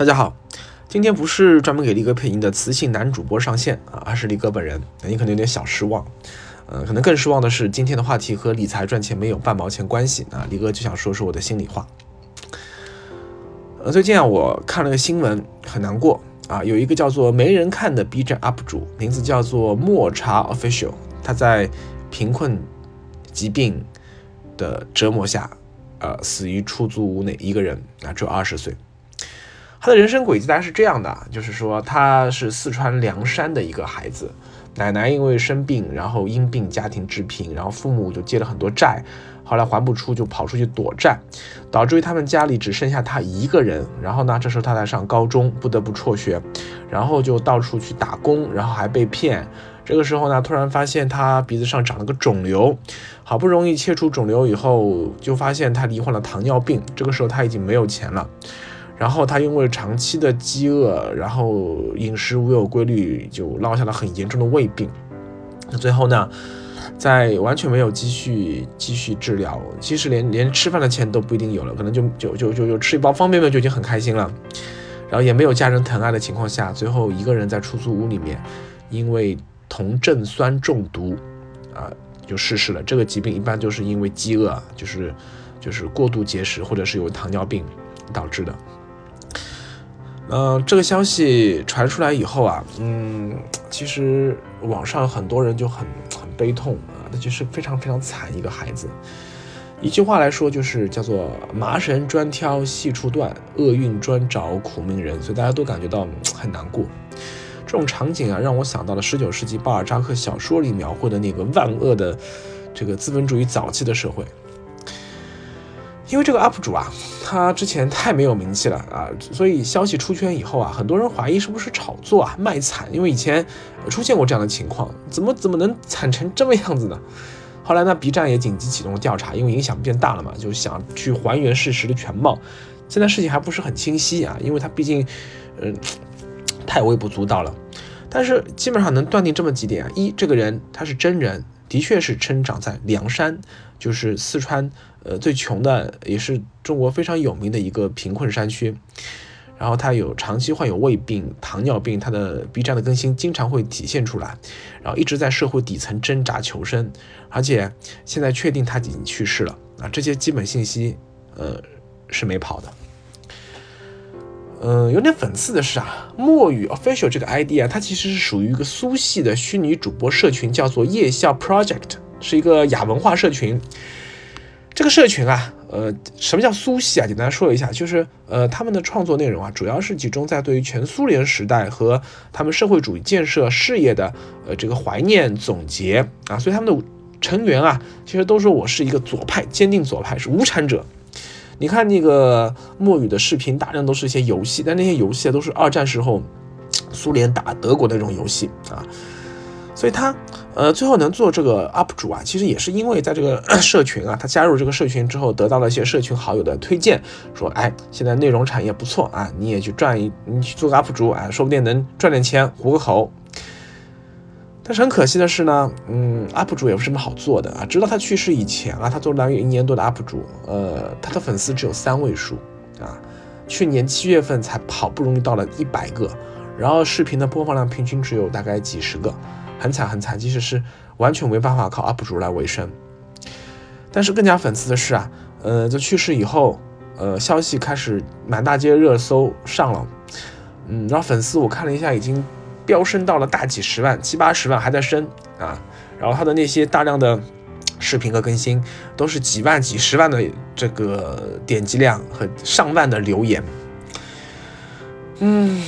大家好，今天不是专门给力哥配音的磁性男主播上线啊，而是力哥本人，你可能有点小失望。呃，可能更失望的是，今天的话题和理财赚钱没有半毛钱关系啊。力哥就想说说我的心里话。呃，最近啊，我看了个新闻，很难过啊。有一个叫做没人看的 B 站 UP 主，名字叫做莫茶 Official，他在贫困、疾病的折磨下，呃，死于出租屋内，一个人啊，只有二十岁。他的人生轨迹大概是这样的，就是说他是四川凉山的一个孩子，奶奶因为生病，然后因病家庭致贫，然后父母就借了很多债，后来还不出就跑出去躲债，导致于他们家里只剩下他一个人。然后呢，这时候他在上高中，不得不辍学，然后就到处去打工，然后还被骗。这个时候呢，突然发现他鼻子上长了个肿瘤，好不容易切除肿瘤以后，就发现他罹患了糖尿病。这个时候他已经没有钱了。然后他因为长期的饥饿，然后饮食无有规律，就落下了很严重的胃病。那最后呢，在完全没有积蓄继续治疗，其实连连吃饭的钱都不一定有了，可能就就就就就吃一包方便面就已经很开心了。然后也没有家人疼爱的情况下，最后一个人在出租屋里面，因为酮症酸中毒，啊，就逝世了。这个疾病一般就是因为饥饿，就是就是过度节食或者是有糖尿病导致的。嗯，这个消息传出来以后啊，嗯，其实网上很多人就很很悲痛啊，那就是非常非常惨一个孩子。一句话来说，就是叫做麻绳专挑细处断，厄运专找苦命人，所以大家都感觉到很难过。这种场景啊，让我想到了十九世纪巴尔扎克小说里描绘的那个万恶的这个资本主义早期的社会。因为这个 UP 主啊，他之前太没有名气了啊，所以消息出圈以后啊，很多人怀疑是不是炒作啊，卖惨。因为以前出现过这样的情况，怎么怎么能惨成这么样子呢？后来呢，B 站也紧急启动了调查，因为影响变大了嘛，就想去还原事实的全貌。现在事情还不是很清晰啊，因为他毕竟，嗯，太微不足道了。但是基本上能断定这么几点啊：一，这个人他是真人，的确是生长在凉山，就是四川。呃，最穷的也是中国非常有名的一个贫困山区，然后他有长期患有胃病、糖尿病，他的 B 站的更新经常会体现出来，然后一直在社会底层挣扎求生，而且现在确定他已经去世了啊，这些基本信息呃是没跑的。嗯，有点讽刺的是啊，墨雨 official 这个 ID 啊，它其实是属于一个苏系的虚拟主播社群，叫做夜校 project，是一个亚文化社群。这个社群啊，呃，什么叫苏系啊？简单说一下，就是呃，他们的创作内容啊，主要是集中在对于全苏联时代和他们社会主义建设事业的呃这个怀念总结啊，所以他们的成员啊，其实都说我是一个左派，坚定左派，是无产者。你看那个墨雨的视频，大量都是一些游戏，但那些游戏都是二战时候苏联打德国的那种游戏啊。所以他，呃，最后能做这个 UP 主啊，其实也是因为在这个 社群啊，他加入这个社群之后，得到了一些社群好友的推荐，说，哎，现在内容产业不错啊，你也去赚一，你去做个 UP 主啊，说不定能赚点钱糊个口。但是很可惜的是呢，嗯，UP 主也不是什么好做的啊。直到他去世以前啊，他做了有一年多的 UP 主，呃，他的粉丝只有三位数啊，去年七月份才好不容易到了一百个，然后视频的播放量平均只有大概几十个。很惨很惨，即使是完全没办法靠 UP 主来维生。但是更加讽刺的是啊，呃，在去世以后，呃，消息开始满大街热搜上了，嗯，然后粉丝我看了一下，已经飙升到了大几十万、七八十万还在升啊。然后他的那些大量的视频和更新，都是几万、几十万的这个点击量和上万的留言，嗯。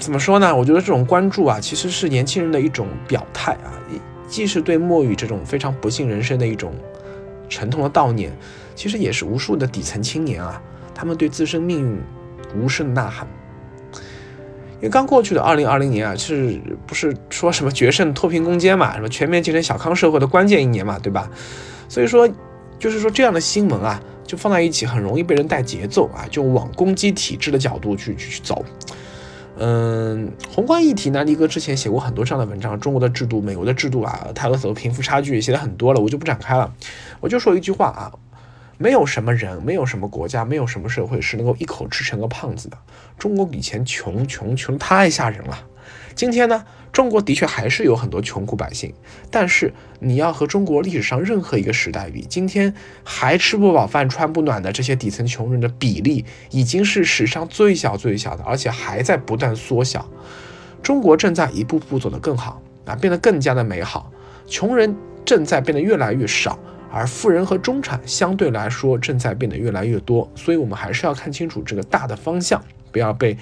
怎么说呢？我觉得这种关注啊，其实是年轻人的一种表态啊，既是对墨雨这种非常不幸人生的一种沉痛的悼念，其实也是无数的底层青年啊，他们对自身命运无声的呐喊。因为刚过去的二零二零年啊，是不是说什么决胜脱贫攻坚嘛，什么全面建成小康社会的关键一年嘛，对吧？所以说，就是说这样的新闻啊，就放在一起很容易被人带节奏啊，就往攻击体制的角度去去去走。嗯，宏观议题呢，力哥之前写过很多这样的文章，中国的制度、美国的制度啊，它和所谓贫富差距写的很多了，我就不展开了。我就说一句话啊，没有什么人，没有什么国家，没有什么社会是能够一口吃成个胖子的。中国以前穷穷穷太吓人了。今天呢，中国的确还是有很多穷苦百姓，但是你要和中国历史上任何一个时代比，今天还吃不饱饭、穿不暖的这些底层穷人的比例，已经是史上最小最小的，而且还在不断缩小。中国正在一步步走得更好啊，变得更加的美好。穷人正在变得越来越少，而富人和中产相对来说正在变得越来越多。所以，我们还是要看清楚这个大的方向，不要被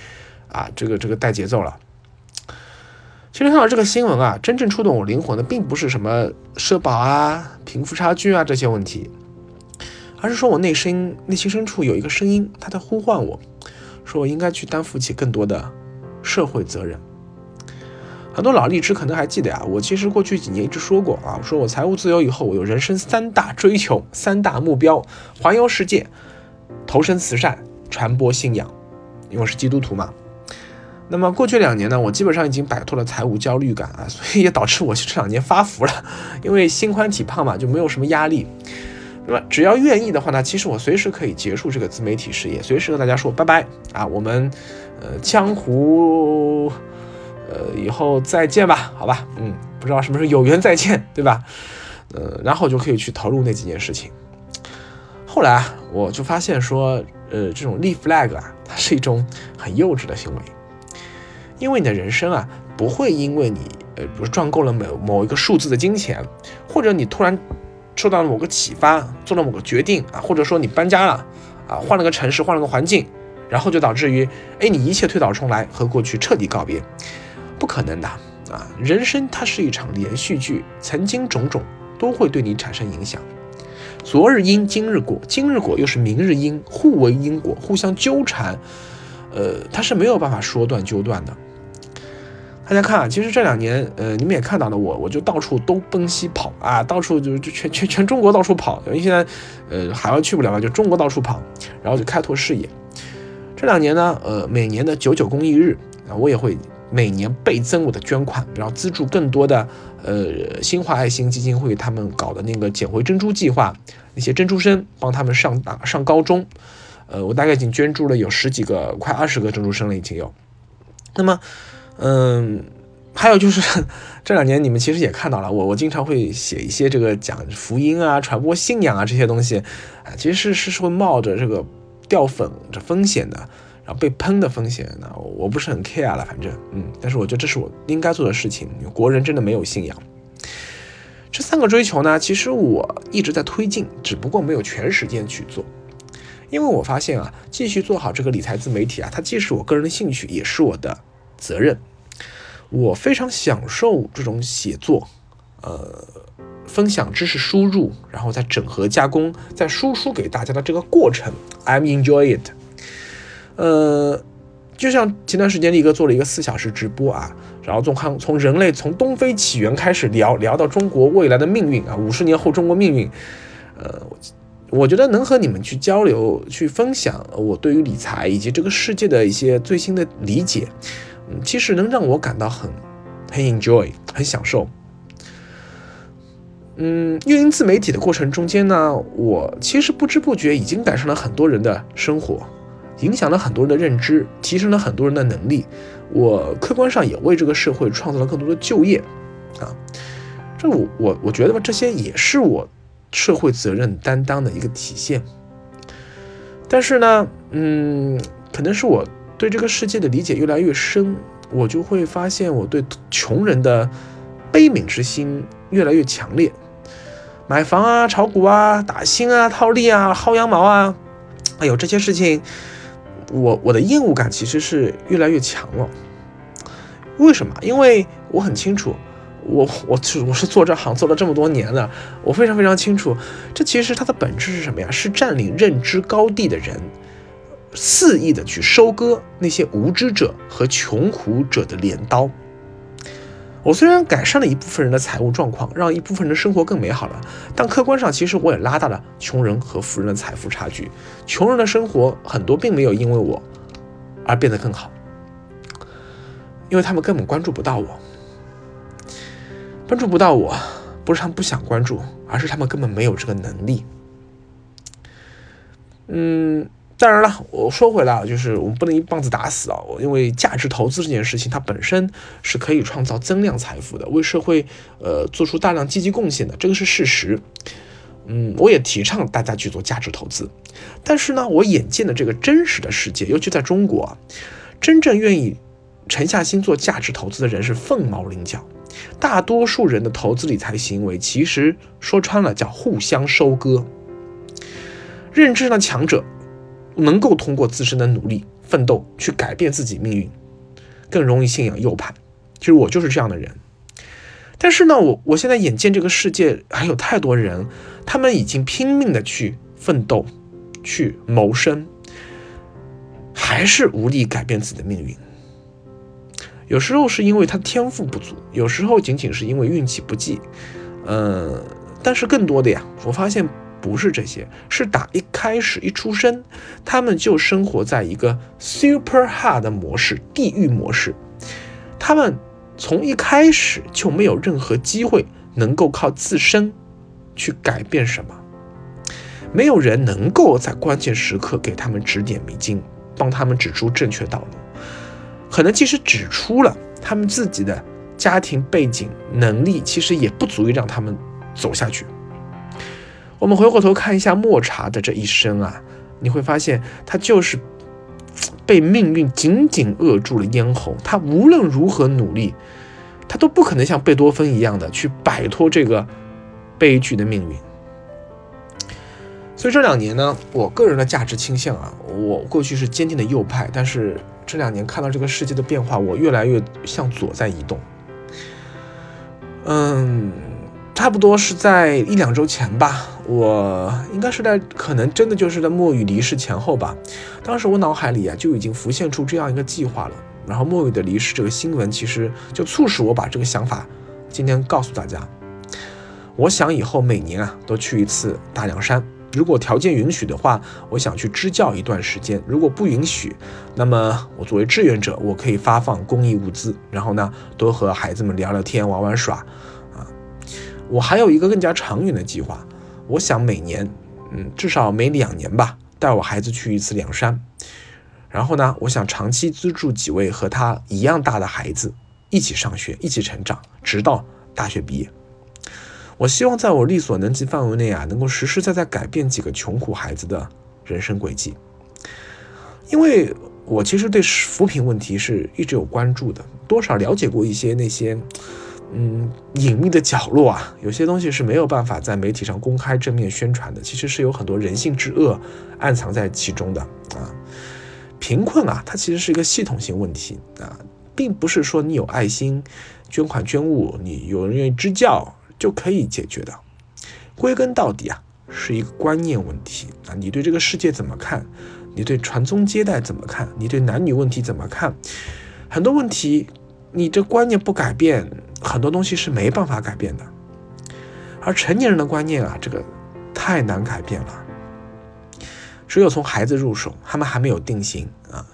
啊这个这个带节奏了。其实看到这个新闻啊，真正触动我灵魂的，并不是什么社保啊、贫富差距啊这些问题，而是说我内心内心深处有一个声音，他在呼唤我，说我应该去担负起更多的社会责任。很多老荔枝可能还记得啊，我其实过去几年一直说过啊，我说我财务自由以后，我有人生三大追求、三大目标：环游世界、投身慈善、传播信仰，因为我是基督徒嘛。那么过去两年呢，我基本上已经摆脱了财务焦虑感啊，所以也导致我这两年发福了，因为心宽体胖嘛，就没有什么压力。那么只要愿意的话呢，其实我随时可以结束这个自媒体事业，随时和大家说拜拜啊，我们呃江湖呃以后再见吧，好吧，嗯，不知道什么时候有缘再见，对吧？呃，然后就可以去投入那几件事情。后来啊，我就发现说，呃，这种立 flag 啊，它是一种很幼稚的行为。因为你的人生啊，不会因为你呃，比如赚够了某某一个数字的金钱，或者你突然受到了某个启发，做了某个决定啊，或者说你搬家了啊，换了个城市，换了个环境，然后就导致于，哎，你一切推倒重来，和过去彻底告别，不可能的啊！人生它是一场连续剧，曾经种种都会对你产生影响。昨日因，今日果，今日果又是明日因，互为因果，互相纠缠，呃，它是没有办法说断就断的。大家看啊，其实这两年，呃，你们也看到了我，我就到处东奔西跑啊，到处就就全全全中国到处跑，因为现在，呃，海外去不了嘛，就中国到处跑，然后就开拓视野。这两年呢，呃，每年的九九公益日啊，我也会每年倍增我的捐款，然后资助更多的呃新华爱心基金会他们搞的那个捡回珍珠计划，那些珍珠生帮他们上大上高中，呃，我大概已经捐助了有十几个，快二十个珍珠生了已经有。那么。嗯，还有就是这两年你们其实也看到了，我我经常会写一些这个讲福音啊、传播信仰啊这些东西，啊，其实是是会冒着这个掉粉这风险的，然后被喷的风险。呢我不是很 care 了，反正嗯，但是我觉得这是我应该做的事情。国人真的没有信仰。这三个追求呢，其实我一直在推进，只不过没有全时间去做，因为我发现啊，继续做好这个理财自媒体啊，它既是我个人的兴趣，也是我的。责任，我非常享受这种写作，呃，分享知识输入，然后再整合加工，再输出给大家的这个过程，I'm enjoy it。呃，就像前段时间力哥做了一个四小时直播啊，然后从看从人类从东非起源开始聊聊到中国未来的命运啊，五十年后中国命运，呃，我觉得能和你们去交流、去分享我对于理财以及这个世界的一些最新的理解。嗯，其实能让我感到很很 enjoy，很享受。嗯，运营自媒体的过程中间呢，我其实不知不觉已经改善了很多人的生活，影响了很多人的认知，提升了很多人的能力。我客观上也为这个社会创造了更多的就业啊。这我我我觉得吧，这些也是我社会责任担当的一个体现。但是呢，嗯，可能是我。对这个世界的理解越来越深，我就会发现我对穷人的悲悯之心越来越强烈。买房啊、炒股啊、打新啊、套利啊、薅羊毛啊，哎呦，这些事情，我我的厌恶感其实是越来越强了。为什么？因为我很清楚，我我是我是做这行做了这么多年了，我非常非常清楚，这其实它的本质是什么呀？是占领认知高地的人。肆意的去收割那些无知者和穷苦者的镰刀。我虽然改善了一部分人的财务状况，让一部分人的生活更美好了，但客观上其实我也拉大了穷人和富人的财富差距。穷人的生活很多并没有因为我而变得更好，因为他们根本关注不到我，关注不到我，不是他们不想关注，而是他们根本没有这个能力。嗯，当然了，我说回来啊，就是我们不能一棒子打死啊，因为价值投资这件事情，它本身是可以创造增量财富的，为社会呃做出大量积极贡献的，这个是事实。嗯，我也提倡大家去做价值投资，但是呢，我眼见的这个真实的世界，尤其在中国，真正愿意沉下心做价值投资的人是凤毛麟角。大多数人的投资理财行为，其实说穿了叫互相收割。认知的强者能够通过自身的努力奋斗去改变自己命运，更容易信仰右派。其实我就是这样的人。但是呢，我我现在眼见这个世界还有太多人，他们已经拼命的去奋斗，去谋生，还是无力改变自己的命运。有时候是因为他天赋不足，有时候仅仅是因为运气不济，嗯，但是更多的呀，我发现不是这些，是打一开始一出生，他们就生活在一个 super hard 的模式，地狱模式，他们从一开始就没有任何机会能够靠自身去改变什么，没有人能够在关键时刻给他们指点迷津，帮他们指出正确道路。可能即使指出了他们自己的家庭背景能力，其实也不足以让他们走下去。我们回过头看一下莫查的这一生啊，你会发现他就是被命运紧紧扼住了咽喉。他无论如何努力，他都不可能像贝多芬一样的去摆脱这个悲剧的命运。所以这两年呢，我个人的价值倾向啊，我过去是坚定的右派，但是。这两年看到这个世界的变化，我越来越向左在移动。嗯，差不多是在一两周前吧，我应该是在可能真的就是在墨雨离世前后吧。当时我脑海里啊就已经浮现出这样一个计划了。然后墨雨的离世这个新闻，其实就促使我把这个想法今天告诉大家。我想以后每年啊都去一次大凉山。如果条件允许的话，我想去支教一段时间。如果不允许，那么我作为志愿者，我可以发放公益物资，然后呢，多和孩子们聊聊天、玩玩耍。我还有一个更加长远的计划，我想每年，嗯，至少每两年吧，带我孩子去一次凉山。然后呢，我想长期资助几位和他一样大的孩子，一起上学，一起成长，直到大学毕业。我希望在我力所能及范围内啊，能够实实在在改变几个穷苦孩子的人生轨迹。因为我其实对扶贫问题是一直有关注的，多少了解过一些那些嗯隐秘的角落啊，有些东西是没有办法在媒体上公开正面宣传的，其实是有很多人性之恶暗藏在其中的啊。贫困啊，它其实是一个系统性问题啊，并不是说你有爱心捐款捐物，你有人愿意支教。就可以解决的，归根到底啊，是一个观念问题啊。你对这个世界怎么看？你对传宗接代怎么看？你对男女问题怎么看？很多问题，你这观念不改变，很多东西是没办法改变的。而成年人的观念啊，这个太难改变了。只有从孩子入手，他们还没有定型啊，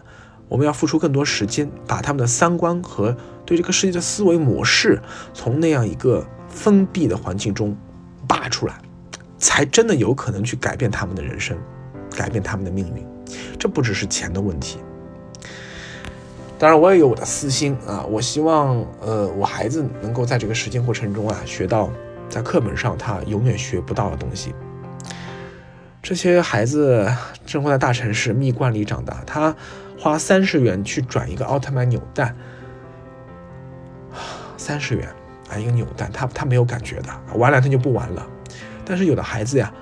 我们要付出更多时间，把他们的三观和对这个世界的思维模式，从那样一个。封闭的环境中拔出来，才真的有可能去改变他们的人生，改变他们的命运。这不只是钱的问题。当然，我也有我的私心啊，我希望呃，我孩子能够在这个实践过程中啊，学到在课本上他永远学不到的东西。这些孩子生活在大城市蜜罐里长大，他花三十元去转一个奥特曼扭蛋，三十元啊。一个扭蛋，他他没有感觉的，玩两天就不玩了。但是有的孩子呀，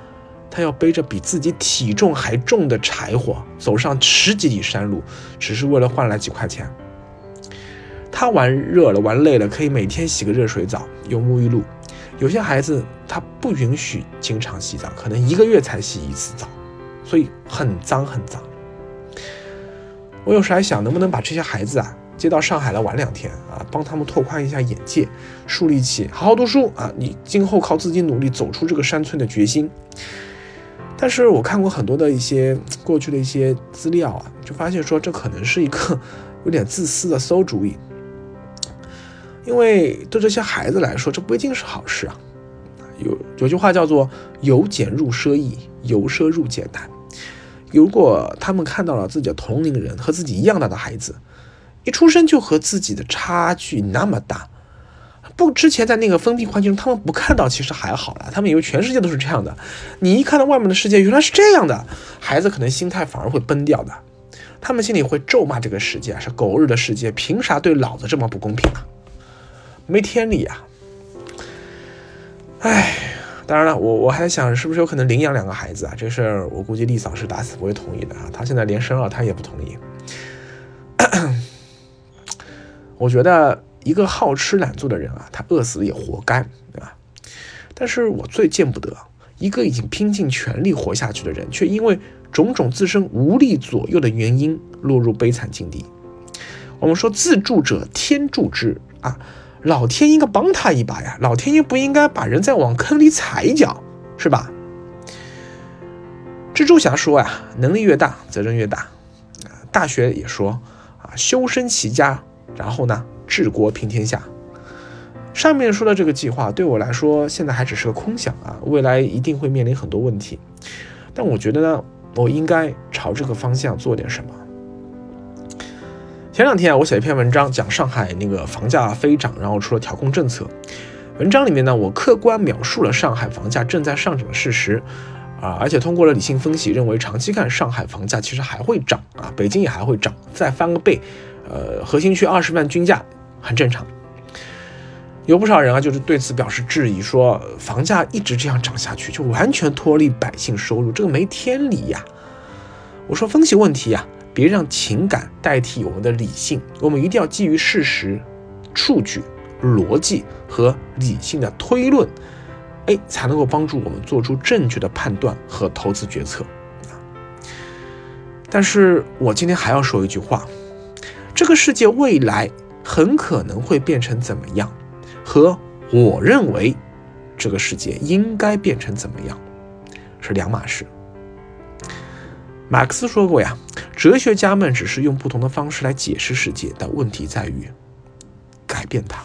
他要背着比自己体重还重的柴火，走上十几里山路，只是为了换来几块钱。他玩热了，玩累了，可以每天洗个热水澡，有沐浴露。有些孩子他不允许经常洗澡，可能一个月才洗一次澡，所以很脏很脏。我有时还想，能不能把这些孩子啊？接到上海来玩两天啊，帮他们拓宽一下眼界，树立起好好读书啊，你今后靠自己努力走出这个山村的决心。但是我看过很多的一些 过去的一些资料啊，就发现说这可能是一个 有点自私的馊主意，因为对这些孩子来说，这不一定是好事啊。有有句话叫做“由俭入奢易，由奢入俭难”，如果他们看到了自己的同龄人和自己一样大的孩子，一出生就和自己的差距那么大，不，之前在那个封闭环境中，他们不看到其实还好了，他们以为全世界都是这样的。你一看到外面的世界原来是这样的，孩子可能心态反而会崩掉的，他们心里会咒骂这个世界是狗日的世界，凭啥对老子这么不公平啊？没天理啊！哎，当然了，我我还想是不是有可能领养两个孩子啊？这事儿我估计丽嫂是打死不会同意的啊！她现在连生二胎也不同意。我觉得一个好吃懒做的人啊，他饿死也活该，对吧？但是我最见不得一个已经拼尽全力活下去的人，却因为种种自身无力左右的原因落入悲惨境地。我们说自助者天助之啊。老天应该帮他一把呀！老天爷不应该把人再往坑里踩一脚，是吧？蜘蛛侠说呀，能力越大，责任越大。大学也说啊，修身齐家，然后呢，治国平天下。上面说的这个计划对我来说，现在还只是个空想啊，未来一定会面临很多问题。但我觉得呢，我应该朝这个方向做点什么。前两天，我写一篇文章，讲上海那个房价飞涨，然后出了调控政策。文章里面呢，我客观描述了上海房价正在上涨的事实，啊，而且通过了理性分析，认为长期看上海房价其实还会涨啊，北京也还会涨，再翻个倍，呃，核心区二十万均价很正常。有不少人啊，就是对此表示质疑，说房价一直这样涨下去，就完全脱离百姓收入，这个没天理呀。我说分析问题呀。别让情感代替我们的理性，我们一定要基于事实、数据、逻辑和理性的推论，哎，才能够帮助我们做出正确的判断和投资决策。但是我今天还要说一句话：这个世界未来很可能会变成怎么样，和我认为这个世界应该变成怎么样是两码事。马克思说过呀，哲学家们只是用不同的方式来解释世界，但问题在于改变它。